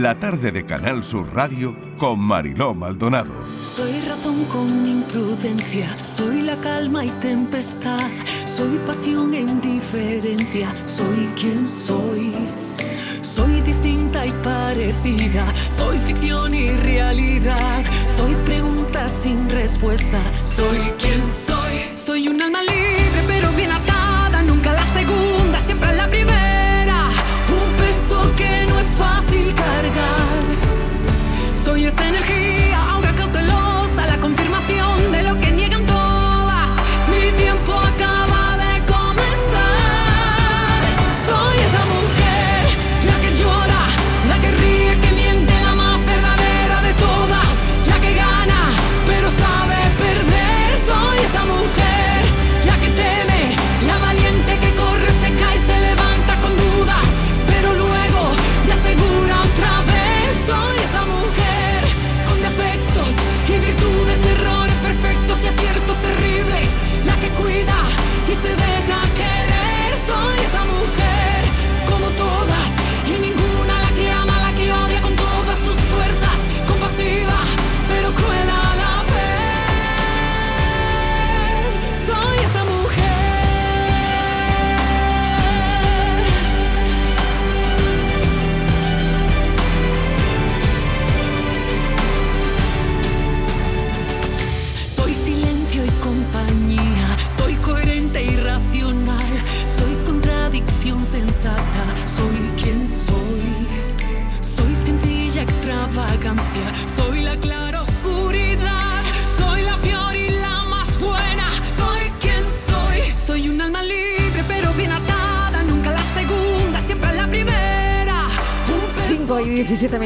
la tarde de Canal Sur Radio con Mariló Maldonado. Soy razón con imprudencia, soy la calma y tempestad, soy pasión e indiferencia, soy quien soy. Soy distinta y parecida, soy ficción y realidad, soy pregunta sin respuesta, soy quien soy. Soy un alma libre que no es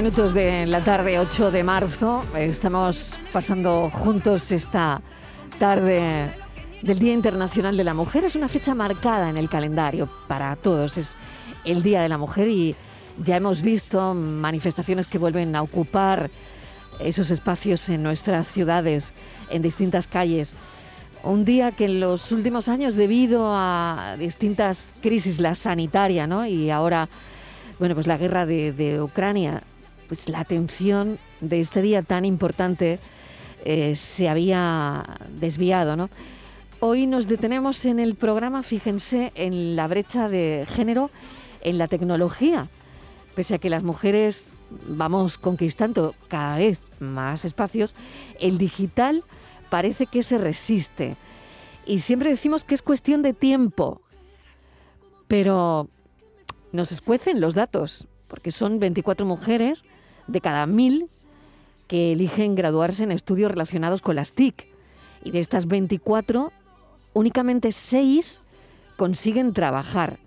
minutos de la tarde, 8 de marzo. Estamos pasando juntos esta tarde del Día Internacional de la Mujer. Es una fecha marcada en el calendario para todos. Es el Día de la Mujer y ya hemos visto manifestaciones que vuelven a ocupar esos espacios en nuestras ciudades, en distintas calles. Un día que en los últimos años, debido a distintas crisis, la sanitaria, ¿no? Y ahora bueno, pues la guerra de, de Ucrania, pues la atención de este día tan importante eh, se había desviado, ¿no? Hoy nos detenemos en el programa, fíjense, en la brecha de género en la tecnología. Pese a que las mujeres vamos conquistando cada vez más espacios, el digital parece que se resiste. Y siempre decimos que es cuestión de tiempo. Pero nos escuecen los datos, porque son 24 mujeres de cada mil que eligen graduarse en estudios relacionados con las TIC. Y de estas 24, únicamente 6 consiguen trabajar.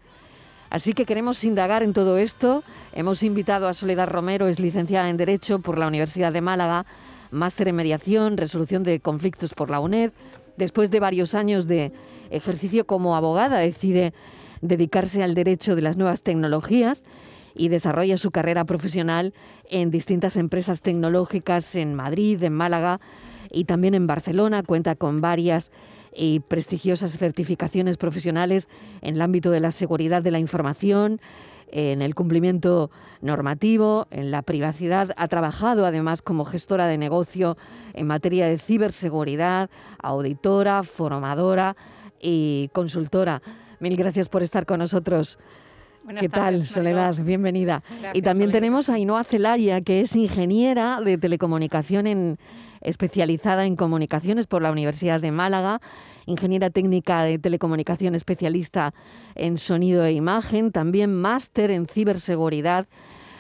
Así que queremos indagar en todo esto. Hemos invitado a Soledad Romero, es licenciada en Derecho por la Universidad de Málaga, máster en Mediación, Resolución de Conflictos por la UNED. Después de varios años de ejercicio como abogada, decide dedicarse al derecho de las nuevas tecnologías y desarrolla su carrera profesional en distintas empresas tecnológicas en Madrid, en Málaga y también en Barcelona. Cuenta con varias y prestigiosas certificaciones profesionales en el ámbito de la seguridad de la información, en el cumplimiento normativo, en la privacidad. Ha trabajado además como gestora de negocio en materia de ciberseguridad, auditora, formadora y consultora. Mil gracias por estar con nosotros. Buenas ¿Qué tal, Soledad? Mariló. Bienvenida. Gracias, y también Soledad. tenemos a Ainhoa Celaya, que es ingeniera de telecomunicación en- especializada en comunicaciones por la Universidad de Málaga, ingeniera técnica de telecomunicación especialista en sonido e imagen, también máster en ciberseguridad,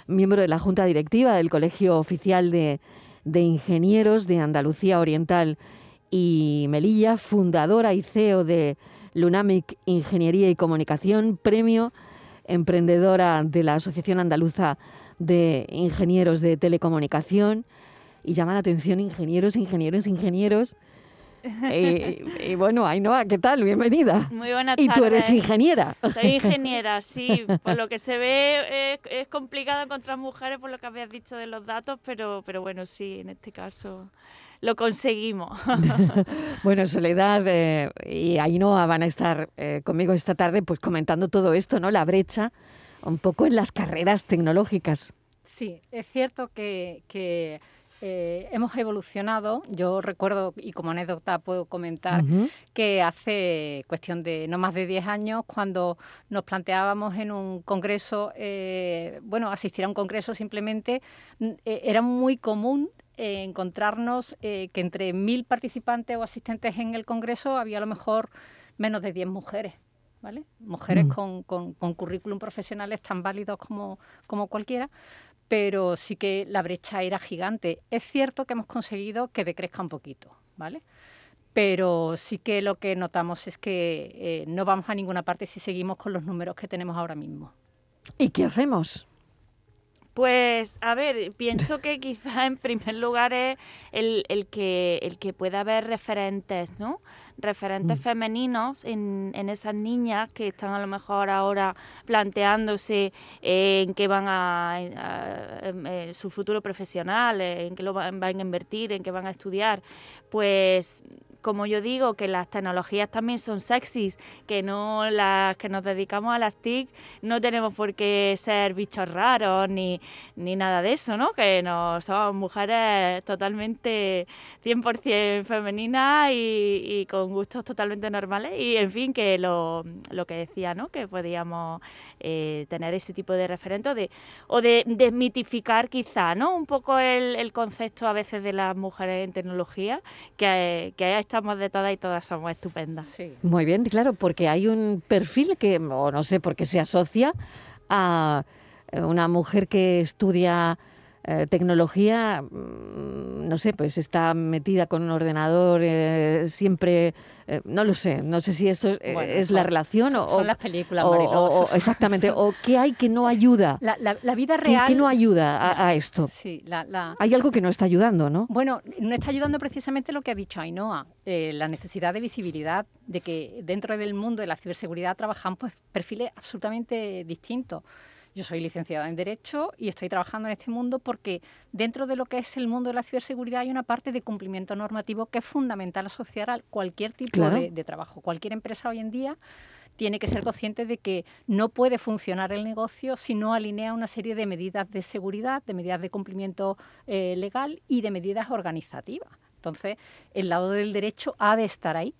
miembro de la Junta Directiva del Colegio Oficial de, de Ingenieros de Andalucía Oriental y Melilla, fundadora y CEO de Lunamic Ingeniería y Comunicación, premio emprendedora de la Asociación Andaluza de Ingenieros de Telecomunicación. Y llama la atención ingenieros, ingenieros, ingenieros. Eh, y bueno, Ainhoa, ¿qué tal? Bienvenida. Muy buenas Y tardes. tú eres ingeniera. Soy ingeniera, sí. Por lo que se ve es, es complicado encontrar mujeres por lo que habías dicho de los datos, pero, pero bueno, sí, en este caso lo conseguimos. Bueno, Soledad eh, y Ainhoa van a estar eh, conmigo esta tarde pues comentando todo esto, ¿no? La brecha un poco en las carreras tecnológicas. Sí, es cierto que, eh, hemos evolucionado. Yo recuerdo, y como anécdota puedo comentar, que hace cuestión de no más de 10 años, cuando nos planteábamos en un congreso, eh, bueno, asistir a un congreso simplemente, eh, era muy común encontrarnos que entre mil participantes o asistentes en el congreso había a lo mejor menos de 10 mujeres. ¿Vale? Mujeres mm. con, con, con currículum profesionales tan válidos como, como cualquiera, pero sí que la brecha era gigante. Es cierto que hemos conseguido que decrezca un poquito, ¿vale? Pero sí que lo que notamos es que eh, no vamos a ninguna parte si seguimos con los números que tenemos ahora mismo. ¿Y qué hacemos? Pues, a ver, pienso que quizá en primer lugar es el, el, que, el que pueda haber referentes, ¿no? Referentes mm. femeninos en, en, esas niñas que están a lo mejor ahora planteándose en qué van a, en, su futuro profesional, en qué lo van, van a invertir, en qué van a estudiar. Pues como yo digo, que las tecnologías también son sexys, que no las que nos dedicamos a las TIC no tenemos por qué ser bichos raros ni, ni nada de eso, ¿no? Que no somos mujeres totalmente 100% femeninas y, con gustos totalmente normales y en fin, que lo, lo que decía, ¿no? Que podíamos eh, tener ese tipo de referente de, o de desmitificar quizá, ¿no? Un poco el, concepto a veces de las mujeres en tecnología, que, que está somos de todas y todas somos estupendas. Muy bien, claro, porque hay un perfil que, o no sé por qué se asocia a una mujer que estudia eh, tecnología, mm, no sé, pues está metida con un ordenador eh, siempre, eh, no lo sé, no sé si eso es la relación o... Son las películas, o, Exactamente, o qué hay que no ayuda. La, vida real... ¿Qué, no ayuda a, esto? Sí, Hay algo que no está ayudando, ¿no? Bueno, no está ayudando precisamente lo que ha dicho Ainhoa, la necesidad de visibilidad, de que dentro del mundo de la ciberseguridad trabajan pues, perfiles absolutamente distintos. Yo soy licenciada en Derecho y estoy trabajando en este mundo porque dentro de lo que es el mundo de la ciberseguridad hay una parte de cumplimiento normativo que es fundamental asociar a cualquier tipo de, trabajo. Cualquier empresa hoy en día tiene que ser consciente de que no puede funcionar el negocio si no alinea una serie de medidas de seguridad, de medidas de cumplimiento eh, legal y de medidas organizativas. Entonces, el lado del derecho ha de estar ahí.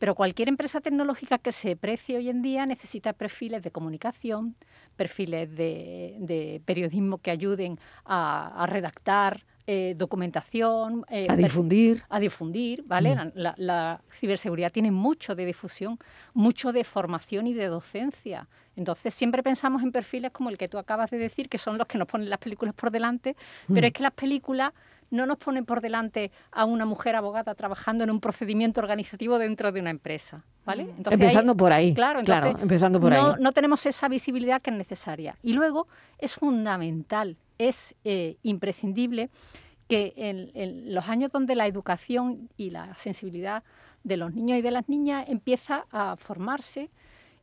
Pero cualquier empresa tecnológica que se precie hoy en día necesita perfiles de comunicación, perfiles de, periodismo que ayuden a, redactar eh, documentación. Eh, a difundir. A difundir, ¿vale? Mm. La, ciberseguridad tiene mucho de difusión, mucho de formación y de docencia. Entonces siempre pensamos en perfiles como el que tú acabas de decir, que son los que nos ponen las películas por delante, pero mm. es que las películas no nos ponen por delante a una mujer abogada trabajando en un procedimiento organizativo dentro de una empresa. ¿vale? Mm. empezando por ahí. Claro, empezando por no, ahí. No tenemos esa visibilidad que es necesaria. Y luego es fundamental, es eh, imprescindible que en, los años donde la educación y la sensibilidad de los niños y de las niñas empieza a formarse,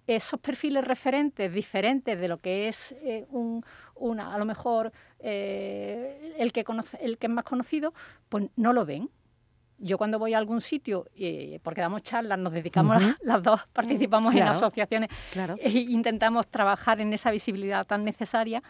esos perfiles referentes diferentes de lo que es eh, un, una, a lo mejor eh, el, que conoce, el que es más conocido, pues no lo ven. Yo cuando voy a algún sitio, eh, porque damos charlas, nos dedicamos, las, dos participamos en asociaciones e intentamos trabajar en esa visibilidad tan necesaria,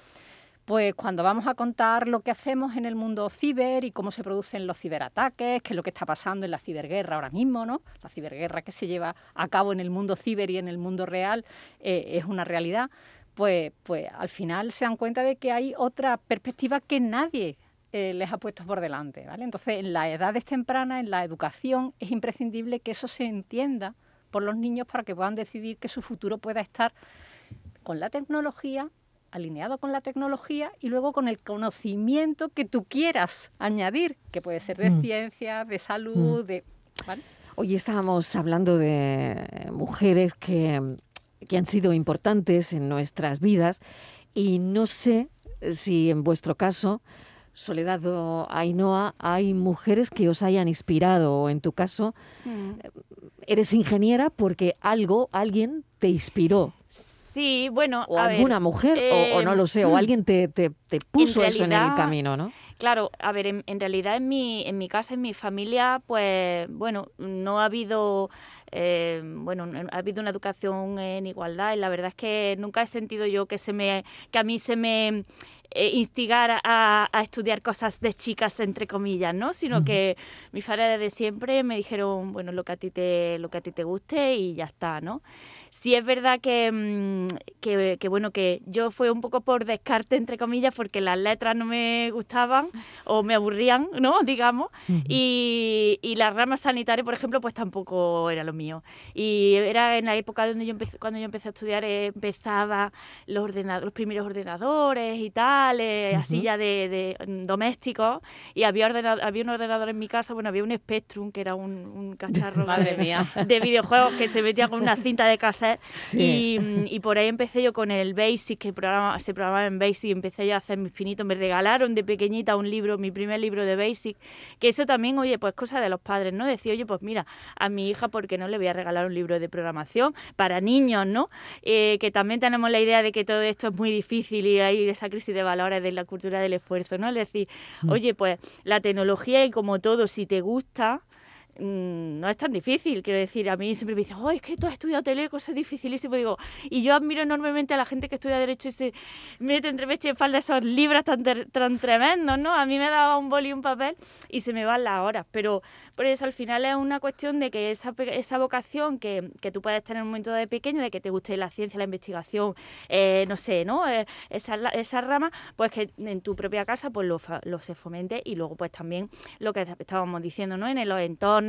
pues cuando vamos a contar lo que hacemos en el mundo ciber y cómo se producen los ciberataques, qué es lo que está pasando en la ciberguerra ahora mismo, ¿no? La ciberguerra que se lleva a cabo en el mundo ciber y en el mundo real eh, es una realidad pues, pues al final se dan cuenta de que hay otra perspectiva que nadie eh, les ha puesto por delante. ¿vale? Entonces, en las edades tempranas, en la educación, es imprescindible que eso se entienda por los niños para que puedan decidir que su futuro pueda estar con la tecnología, alineado con la tecnología y luego con el conocimiento que tú quieras añadir, que puede ser de mm. ciencia, de salud, mm. de... Hoy estábamos hablando de mujeres que que han sido importantes en nuestras vidas y no sé si en vuestro caso, Soledad o Ainhoa, hay mujeres que os hayan inspirado o en tu caso mm. eres ingeniera porque algo, alguien te inspiró. Sí, bueno, o alguna mujer, o, no lo sé, o em, alguien te, te, puso eso en el camino, ¿no? Claro, a ver, en, realidad en mi, en mi casa, en mi familia, pues bueno, no ha habido eh, bueno, ha habido una educación en igualdad y la verdad es que nunca he sentido yo que se me, que a mí se me eh, instigar a, estudiar cosas de chicas, entre comillas, ¿no? Sino que mis padres desde siempre me dijeron, bueno, lo que a ti te, lo que a ti te guste y ya está, ¿no? Sí es verdad mm, que, que, bueno, que yo fue un poco por descarte, entre comillas, porque las letras no me gustaban o me aburrían, ¿no? Digamos. y, y las ramas sanitarias, por ejemplo, pues tampoco era lo mío. Y era en la época donde yo empecé, cuando yo empecé a estudiar, eh, empezaba los, ordenadores, los primeros ordenadores y tal, eh, así ya de, mm, domésticos. Y había, había un ordenador en mi casa, bueno, había un Spectrum, que era un, un cacharro Madre de, mía. de videojuegos que se metía con una cinta de casa Mm, y, por ahí empecé yo con el Basic, que programa, se programaba en Basic, empecé yo a hacer mis finitos. Me regalaron de pequeñita un libro, mi primer libro de Basic, que eso también, oye, pues cosa de los padres, ¿no? Decía, oye, pues mira, a mi hija, ¿por qué no le voy a regalar un libro de programación para niños, ¿no? Eh, que también tenemos la idea de que todo esto es muy difícil y hay esa crisis de valores de la cultura del esfuerzo, ¿no? Es decir, mm. oye, pues la tecnología y como todo, si te gusta, no es tan difícil. Quiero decir, a mí siempre me dicen, oh, es que tú has estudiado teleco, eso es dificilísimo. Digo, y yo admiro enormemente a la gente que estudia Derecho y se mete entre pecho y espalda esos libros tan, tan tremendos, ¿no? A mí me daba un boli y un papel y se me van las horas. Pero por eso al final es una cuestión de que esa, esa vocación que, que tú puedes tener en un momento de pequeño, de que te guste la ciencia, la investigación, eh, no sé, ¿no? Eh, esa, esa rama, pues que en tu propia casa pues lo, lo se fomente y luego pues también lo que estábamos diciendo, ¿no? En los entornos,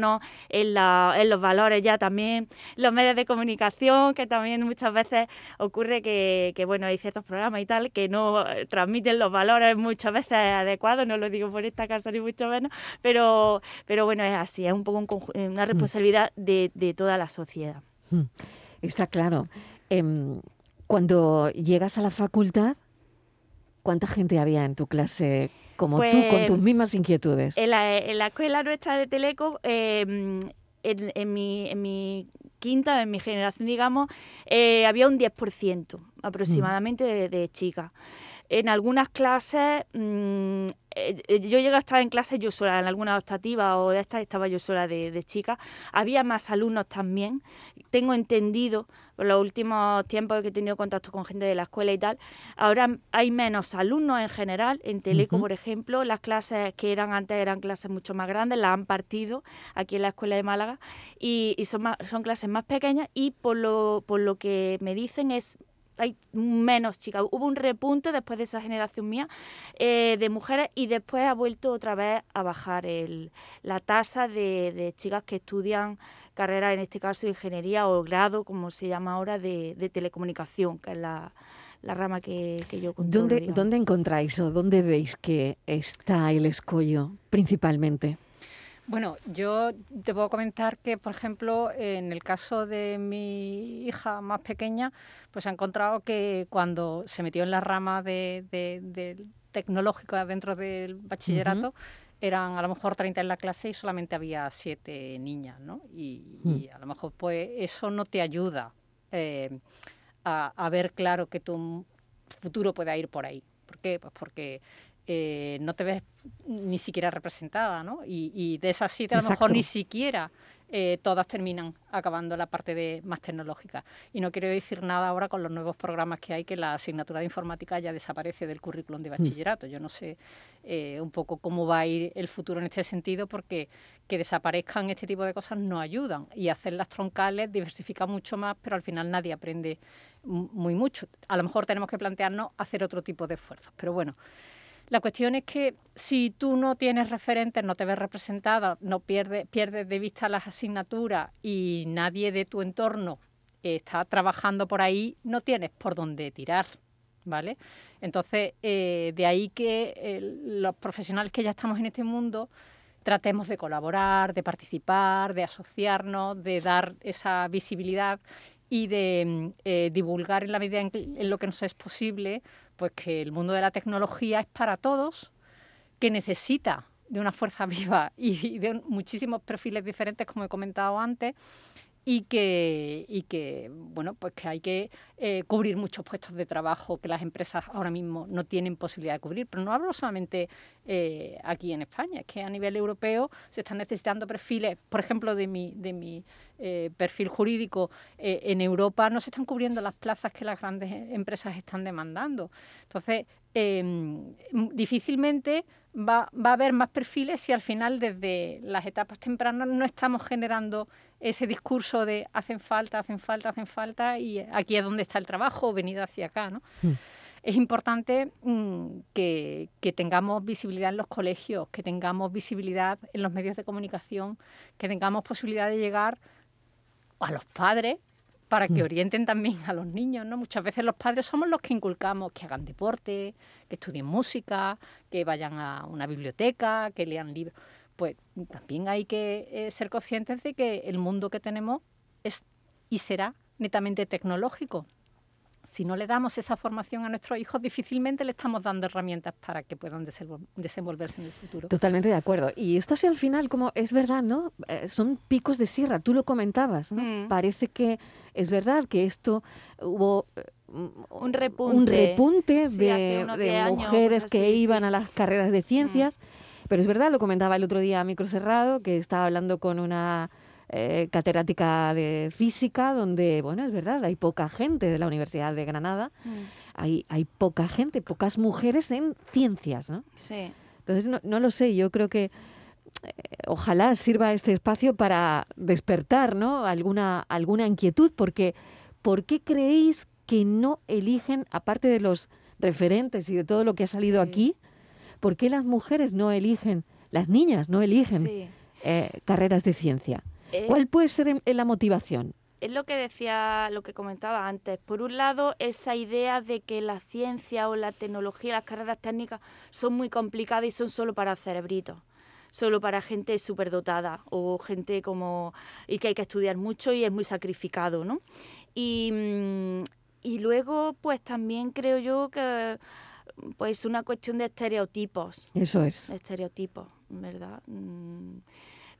en, la, en los valores ya también, los medios de comunicación, que también muchas veces ocurre que, que bueno, hay ciertos programas y tal que no eh, transmiten los valores muchas veces adecuados, no lo digo por esta casa ni mucho menos, pero, pero bueno, es así, es un poco eh, una mm. responsabilidad de, toda la sociedad. Mm. Está claro. Em, cuando llegas a la facultad, ¿cuánta gente había en tu clase como tú, con tus pues, mismas inquietudes? En la, escuela nuestra de Teleco, em, en, mi, quinta, en mi generación, digamos, eh, había un 10% aproximadamente de, de chicas en algunas clases, mm, eh, yo llegué a estar en clases yo sola, en alguna optativa o de estas estaba yo sola de, de chica. Había más alumnos también. Tengo entendido, por los últimos tiempos que he tenido contacto con gente de la escuela y tal, ahora hay menos alumnos en general. En Teleco, por ejemplo, las clases que eran antes eran clases mucho más grandes, las han partido aquí en la escuela de Málaga y, son, son clases más pequeñas y por lo, por lo que me dicen es hay menos chicas. Hubo un repunte después de esa generación mía eh, de mujeres y después ha vuelto otra vez a bajar el, la tasa de, chicas que estudian carreras, en este caso de ingeniería o grado, como se llama ahora, de, telecomunicación, que es la, rama que, yo controlo. ¿Dónde, ¿Dónde encontráis o dónde veis que está el escollo principalmente? Bueno, yo te puedo comentar que, por ejemplo, en el caso de mi hija más pequeña, pues ha encontrado que cuando se metió en la rama de, de, tecnológica dentro del bachillerato, eran a lo mejor 30 en la clase y solamente había 7 niñas, ¿no? Y, mm. a lo mejor pues eso no te ayuda eh, a, a, ver claro que tu futuro pueda ir por ahí. ¿Por qué? Pues porque eh, no te ves ni siquiera representada, ¿no? Y, de esas siete a lo mejor ni siquiera eh, todas terminan acabando la parte de más tecnológica. Y no quiero decir nada ahora con los nuevos programas que hay, que la asignatura de informática ya desaparece del currículum de hmm. bachillerato. Yo no sé eh, un poco cómo va a ir el futuro en este sentido, porque que desaparezcan este tipo de cosas no ayudan. Y hacer las troncales diversifica mucho más, pero al final nadie aprende muy mucho. A lo mejor tenemos que plantearnos hacer otro tipo de esfuerzos. Pero bueno. La cuestión es que si tú no tienes referentes, no te ves representada, no pierdes, pierdes de vista las asignaturas y nadie de tu entorno está trabajando por ahí, no tienes por dónde tirar. ¿Vale? Entonces, eh, de ahí que eh, los profesionales que ya estamos en este mundo tratemos de colaborar, de participar, de asociarnos, de dar esa visibilidad y de mm, eh, divulgar en la medida en, lo que nos es posible pues que el mundo de la tecnología es para todos, que necesita de una fuerza viva y de muchísimos perfiles diferentes, como he comentado antes, y que, y que bueno, pues que hay que eh, cubrir muchos puestos de trabajo que las empresas ahora mismo no tienen posibilidad de cubrir. Pero no hablo solamente eh, aquí en España, es que a nivel europeo se están necesitando perfiles, por ejemplo, de mi, de mi eh, perfil jurídico, en Europa no se están cubriendo las plazas que las grandes empresas están demandando. Entonces, em, difícilmente va, va, a haber más perfiles si al final desde las etapas tempranas no estamos generando ese discurso de hacen falta, hacen falta, hacen falta y aquí es donde está el trabajo, venid hacia acá. ¿no? Hmm. Es importante mm, que, que, tengamos visibilidad en los colegios, que tengamos visibilidad en los medios de comunicación, que tengamos posibilidad de llegar a los padres para que hmm. orienten también a los niños, ¿no? Muchas veces los padres somos los que inculcamos que hagan deporte, que estudien música, que vayan a una biblioteca, que lean libros pues también hay que eh, ser conscientes de que el mundo que tenemos es y será netamente tecnológico. Si no le damos esa formación a nuestros hijos, difícilmente le estamos dando herramientas para que puedan desenvolverse en el futuro. Totalmente de acuerdo. Y esto así al final, como es verdad, ¿no? Eh, son picos de sierra, tú lo comentabas, ¿no? Mm. Parece que es verdad que esto hubo eh, un repunte, de, mujeres que iban a las carreras de ciencias. Mm. Pero es verdad, lo comentaba el otro día a micro cerrado, que estaba hablando con una eh, catedrática de física, donde, bueno, es verdad, hay poca gente de la Universidad de Granada, mm. hay, hay poca gente, pocas mujeres en ciencias, ¿no? Sí. Entonces, no, lo sé, yo creo que eh, ojalá sirva este espacio para despertar, ¿no? Alguna, alguna inquietud, porque ¿por qué creéis que no eligen, aparte de los referentes y de todo lo que ha salido aquí, ¿Por qué las mujeres no eligen, las niñas no eligen eh, carreras de ciencia? Eh, ¿Cuál puede ser la motivación? Es lo que decía, lo que comentaba antes. Por un lado, esa idea de que la ciencia o la tecnología, las carreras técnicas son muy complicadas y son solo para cerebritos solo para gente superdotada o gente como y que hay que estudiar mucho y es muy sacrificado, ¿no? Y, mm, y luego, pues también creo yo que pues una cuestión de estereotipos. Eso es. Estereotipos, ¿verdad?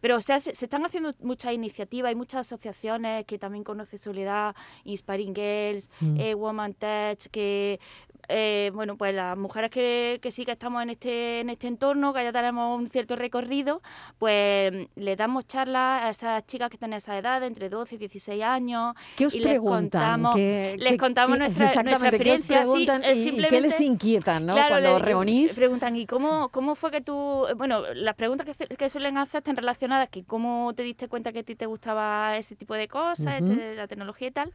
Pero se, se, están haciendo muchas iniciativas, hay muchas asociaciones que también conoce Soledad, Inspiring Girls, mm. eh, Woman Tech, que eh, bueno, pues las mujeres que, que, sí que estamos en este, en este entorno, que ya tenemos un cierto recorrido, pues le damos charlas a esas chicas que tienen esa edad, entre 12 y 16 años. ¿Qué os y preguntan? Les contamos, nuestra, experiencia. ¿qué os preguntan y, qué les inquietan ¿no? cuando reunís? Preguntan, ¿y cómo, cómo fue que tú...? Bueno, las preguntas que, que suelen hacer están relacionadas que cómo te diste cuenta que a ti te gustaba ese tipo de cosas, este, la tecnología y tal.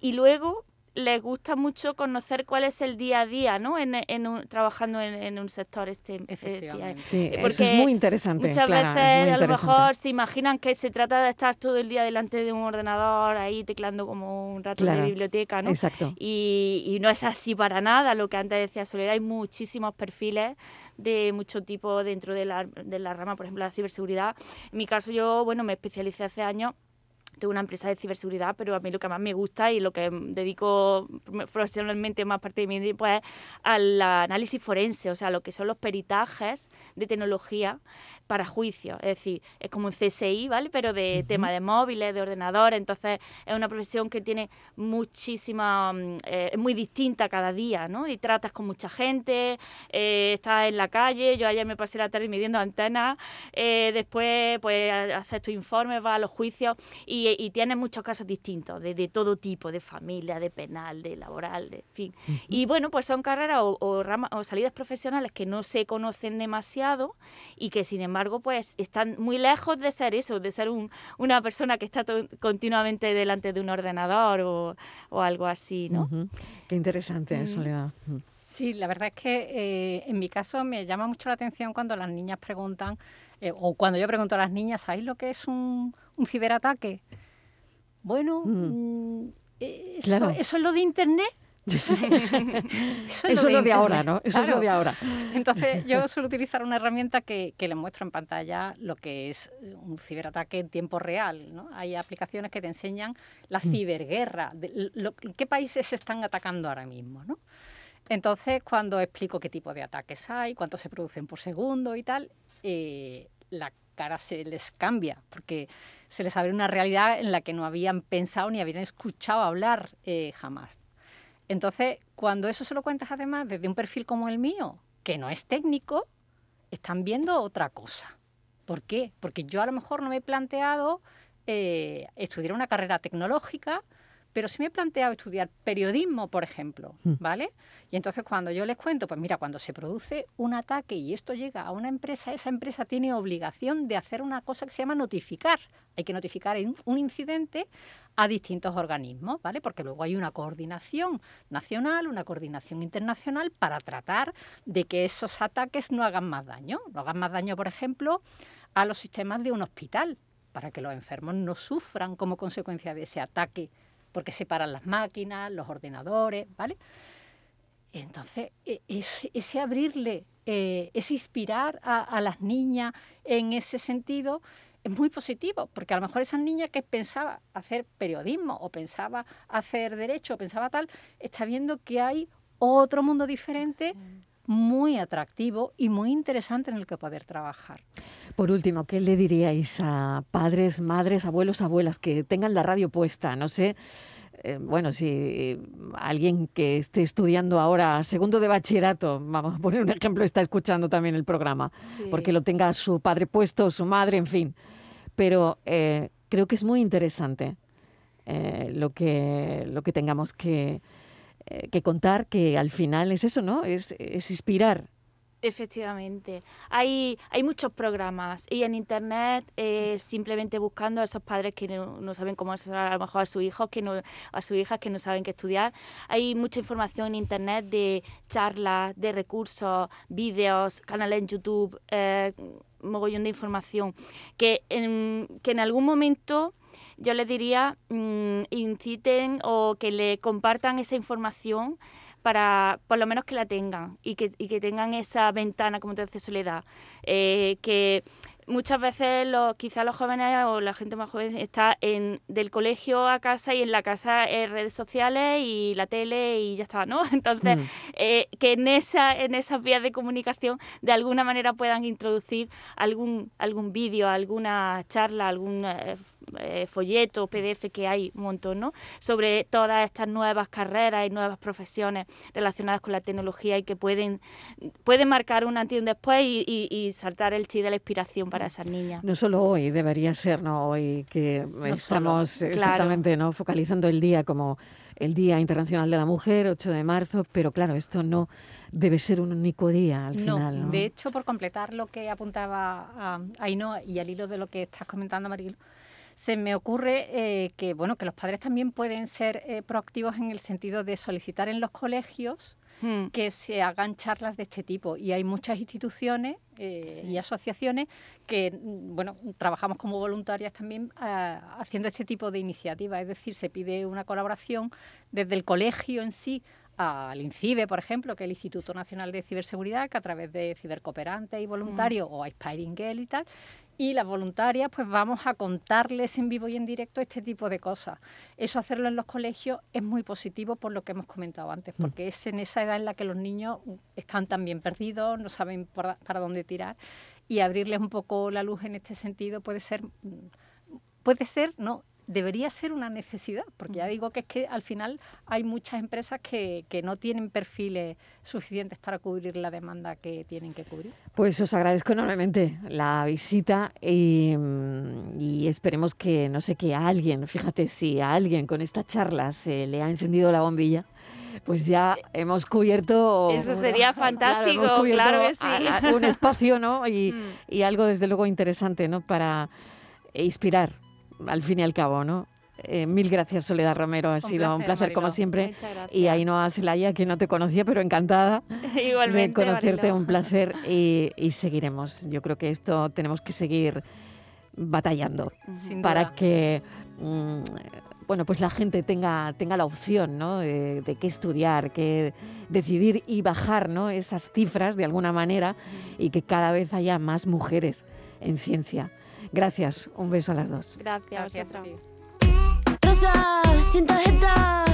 Y luego les gusta mucho conocer cuál es el día a día, ¿no? En, en trabajando en, un sector este. Eh, Efectivamente. Sí, eso es muy interesante. Muchas veces a lo mejor se imaginan que se trata de estar todo el día delante de un ordenador ahí teclando como un rato de biblioteca, ¿no? Exacto. Y, y no es así para nada. Lo que antes decía Soledad, hay muchísimos perfiles de mucho tipo dentro de la, de la rama, por ejemplo, la ciberseguridad. En mi caso, yo, bueno, me especialicé hace años tengo una empresa de ciberseguridad, pero a mí lo que más me gusta y lo que dedico profesionalmente más parte de mi tiempo es al análisis forense, o sea, lo que son los peritajes de tecnología para juicio. Es decir, es como un CSI, ¿vale? Pero de tema de móviles, de ordenadores. Entonces, es una profesión que tiene muchísima. Mm, eh, es muy distinta cada día, ¿no? Y tratas con mucha gente, eh, estás en la calle. Yo ayer me pasé la tarde midiendo antenas. Eh, después, pues, haces tu informe, vas a los juicios y, y tienes muchos casos distintos, de, de, todo tipo, de familia, de penal, de laboral, de fin. Y bueno, pues son carreras o, o salidas profesionales que no se conocen demasiado y que, sin embargo, pues están muy lejos de ser eso, de ser una persona que está continuamente delante de un ordenador o, algo así, ¿no? Qué interesante, mm. Soledad. Mm. Sí, la verdad es que eh, en mi caso me llama mucho la atención cuando las niñas preguntan, eh, o cuando yo pregunto a las niñas, ¿sabéis lo que es un, ciberataque? Bueno, mm. Eh, claro. eso es lo de Internet. Eso, es, lo de, ahora, ¿no? Eso es lo de ahora. Entonces, yo suelo utilizar una herramienta que, que les muestro en pantalla lo que es un ciberataque en tiempo real. ¿no? Hay aplicaciones que te enseñan la mm. ciberguerra, de qué países se están atacando ahora mismo. ¿no? Entonces, cuando explico qué tipo de ataques hay, cuántos se producen por segundo y tal, eh, la cara se les cambia, porque se les abre una realidad en la que no habían pensado ni habían escuchado hablar eh, jamás. Entonces, cuando eso se lo cuentas además desde un perfil como el mío, que no es técnico, están viendo otra cosa. ¿Por qué? Porque yo a lo mejor no me he planteado eh, estudiar una carrera tecnológica, pero sí me he planteado estudiar periodismo, por ejemplo, hmm. ¿vale? Y entonces cuando yo les cuento, pues mira, cuando se produce un ataque y esto llega a una empresa, esa empresa tiene obligación de hacer una cosa que se llama notificar. Hay que notificar un incidente a distintos organismos, ¿vale? Porque luego hay una coordinación nacional, una coordinación internacional para tratar de que esos ataques no hagan más daño. No hagan más daño, por ejemplo, a los sistemas de un hospital, para que los enfermos no sufran como consecuencia de ese ataque porque separan las máquinas, los ordenadores, ¿vale? Entonces, e, ese, abrirle, eh, ese inspirar a, las niñas en ese sentido es muy positivo, porque a lo mejor esa niña que pensaba hacer periodismo o pensaba hacer derecho o pensaba tal, está viendo que hay otro mundo diferente muy atractivo y muy interesante en el que poder trabajar. Por último, ¿qué le diríais a padres, madres, abuelos, abuelas que tengan la radio puesta? No sé, eh, bueno, si alguien que esté estudiando ahora segundo de bachillerato, vamos a poner un ejemplo, está escuchando también el programa, porque lo tenga su padre puesto, su madre, en fin. Pero eh, creo que es muy interesante eh, lo, que, lo que tengamos que, que contar, que al final es eso, ¿no? Es, es inspirar Efectivamente. Hay, hay muchos programas y en internet eh, simplemente buscando a esos padres que no, saben cómo es a lo mejor a sus hijos, que no, a sus hijas que no saben qué estudiar. Hay mucha información en internet de charlas, de recursos, vídeos, canales en YouTube, eh, mogollón de información que en, que en algún momento yo les diría mm, inciten o que le compartan esa información para por lo menos que la tengan y que, y que tengan esa ventana, como te dice Soledad, eh, que muchas veces los, quizás los jóvenes o la gente más joven está en del colegio a casa y en la casa es redes sociales y la tele y ya está, ¿no? Entonces, mm. eh, que en, esa, en esas vías de comunicación de alguna manera puedan introducir algún, algún vídeo, alguna charla, algún eh, eh, folleto, PDF que hay un montón, ¿no? Sobre todas estas nuevas carreras y nuevas profesiones relacionadas con la tecnología y que pueden, pueden marcar un antes y un después y, y saltar el chi de la inspiración para esas niñas. No solo hoy, debería ser, ¿no? Hoy que estamos exactamente ¿no? focalizando el día como el Día Internacional de la Mujer, 8 de marzo, pero claro, esto no debe ser un único día al final. ¿no? De hecho, por completar lo que apuntaba Ainhoa y al hilo de lo que estás comentando, Marilo, se me ocurre eh, que bueno que los padres también pueden ser eh, proactivos en el sentido de solicitar en los colegios Hmm. que se hagan charlas de este tipo. Y hay muchas instituciones eh, y asociaciones que, mm, bueno, trabajamos como voluntarias también ah, haciendo este tipo de iniciativas. Es decir, se pide una colaboración desde el colegio en sí al INCIBE, por ejemplo, que es el Instituto Nacional de Ciberseguridad, que a través de cibercooperantes y voluntarios, o a Inspiring Girl y tal, y las voluntarias pues vamos a contarles en vivo y en directo este tipo de cosas. Eso hacerlo en los colegios es muy positivo por lo que hemos comentado antes, mm. porque es en esa edad en la que los niños están también perdidos, no saben para dónde tirar y abrirles un poco la luz en este sentido puede ser puede ser, no, debería ser una necesidad, porque ya digo que es que al final hay muchas empresas que, que, no tienen perfiles suficientes para cubrir la demanda que tienen que cubrir. Pues os agradezco enormemente la visita y, y esperemos que, no sé, que a alguien, fíjate, si a alguien con esta charla se le ha encendido la bombilla, pues ya hemos cubierto... Eso sería fantástico, claro, que sí. un espacio, ¿no? Y, mm. y algo, desde luego, interesante, ¿no? Para inspirar al fin y al cabo, ¿no? Eh, mil gracias, Soledad Romero. Ha sido un placer, como siempre. Y ahí no Celaya, que no te conocía, pero encantada de conocerte. Un placer. Y, seguiremos. Yo creo que esto tenemos que seguir batallando para que mm, bueno, pues la gente tenga, tenga la opción ¿no? de, de, qué estudiar, qué decidir y bajar ¿no? esas cifras de alguna manera y que cada vez haya más mujeres en ciencia. Gracias, un beso a las dos. Gracias, Gracias Rosa, sin tarjeta,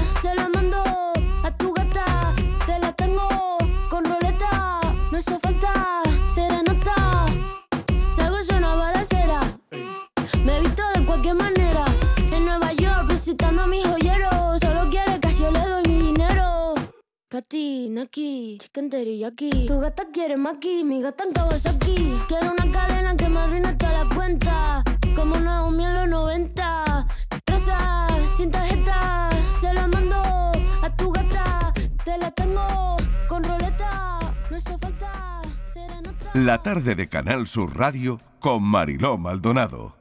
Naki, chicken aquí. Tu gata quiere maki, mi gata en Kawasaki. Quiero una cadena que me arruine toda la cuenta. Como Naomi en los 90. Rosa, sin tarjeta, se la mando a tu gata. Te la tengo con roleta, no hizo falta serenata. La tarde de Canal Sur Radio con Mariló Maldonado.